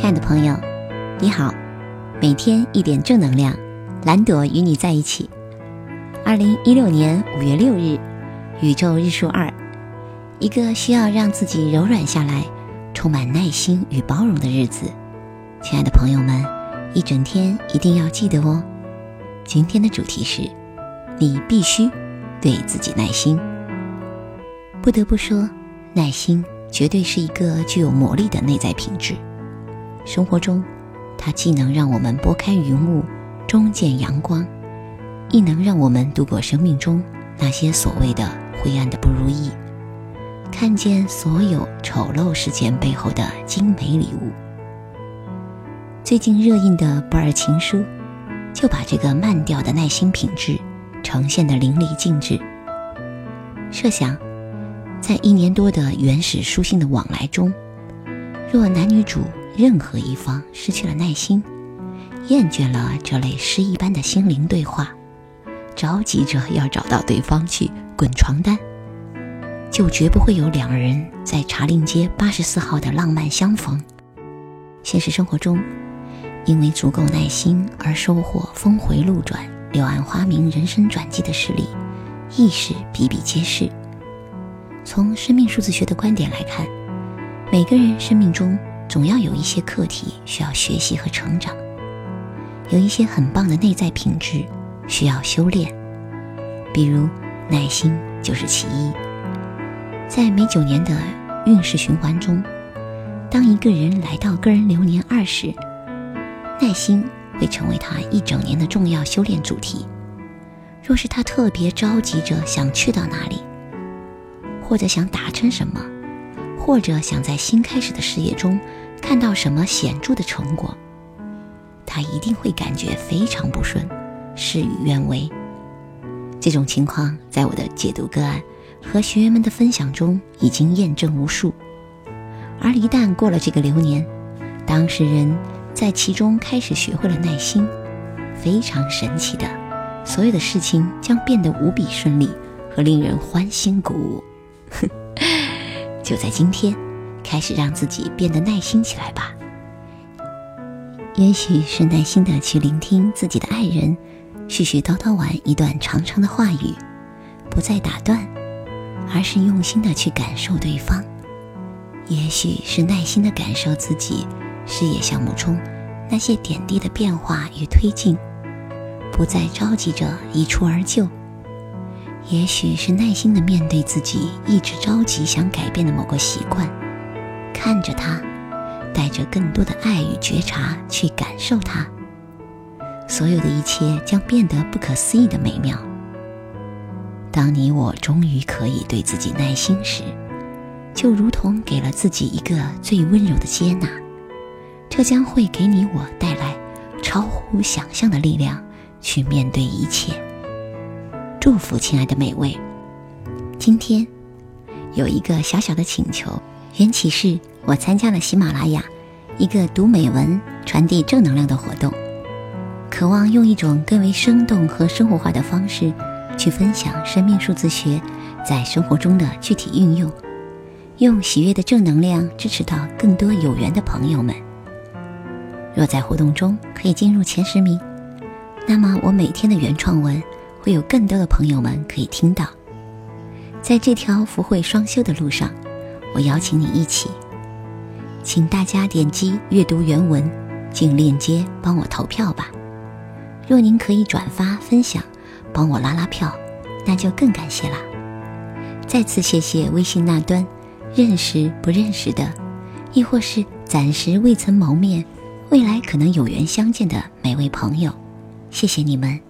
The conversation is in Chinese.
亲爱的朋友，你好，每天一点正能量，蓝朵与你在一起。二零一六年五月六日，宇宙日数二，一个需要让自己柔软下来、充满耐心与包容的日子。亲爱的朋友们，一整天一定要记得哦。今天的主题是，你必须对自己耐心。不得不说，耐心绝对是一个具有魔力的内在品质。生活中，它既能让我们拨开云雾，终见阳光，亦能让我们度过生命中那些所谓的灰暗的不如意，看见所有丑陋事件背后的精美礼物。最近热映的《不二情书》，就把这个慢调的耐心品质呈现得淋漓尽致。设想，在一年多的原始书信的往来中，若男女主。任何一方失去了耐心，厌倦了这类诗一般的心灵对话，着急着要找到对方去滚床单，就绝不会有两人在茶陵街八十四号的浪漫相逢。现实生活中，因为足够耐心而收获峰回路转、柳暗花明人生转机的事例，亦是比比皆是。从生命数字学的观点来看，每个人生命中。总要有一些课题需要学习和成长，有一些很棒的内在品质需要修炼，比如耐心就是其一。在每九年的运势循环中，当一个人来到个人流年二时，耐心会成为他一整年的重要修炼主题。若是他特别着急着想去到哪里，或者想达成什么，或者想在新开始的事业中。看到什么显著的成果，他一定会感觉非常不顺，事与愿违。这种情况在我的解读个案和学员们的分享中已经验证无数。而一旦过了这个流年，当事人在其中开始学会了耐心，非常神奇的，所有的事情将变得无比顺利和令人欢欣鼓舞。就在今天。开始让自己变得耐心起来吧。也许是耐心的去聆听自己的爱人絮絮叨叨完一段长长的话语，不再打断，而是用心的去感受对方。也许是耐心的感受自己事业项目中那些点滴的变化与推进，不再着急着一蹴而就。也许是耐心的面对自己一直着急想改变的某个习惯。看着它，带着更多的爱与觉察去感受它，所有的一切将变得不可思议的美妙。当你我终于可以对自己耐心时，就如同给了自己一个最温柔的接纳，这将会给你我带来超乎想象的力量，去面对一切。祝福亲爱的每位，今天有一个小小的请求。缘起是我参加了喜马拉雅一个读美文、传递正能量的活动，渴望用一种更为生动和生活化的方式去分享生命数字学在生活中的具体运用，用喜悦的正能量支持到更多有缘的朋友们。若在活动中可以进入前十名，那么我每天的原创文会有更多的朋友们可以听到。在这条福慧双修的路上。我邀请你一起，请大家点击阅读原文进链接帮我投票吧。若您可以转发分享，帮我拉拉票，那就更感谢啦。再次谢谢微信那端认识不认识的，亦或是暂时未曾谋面，未来可能有缘相见的每位朋友，谢谢你们。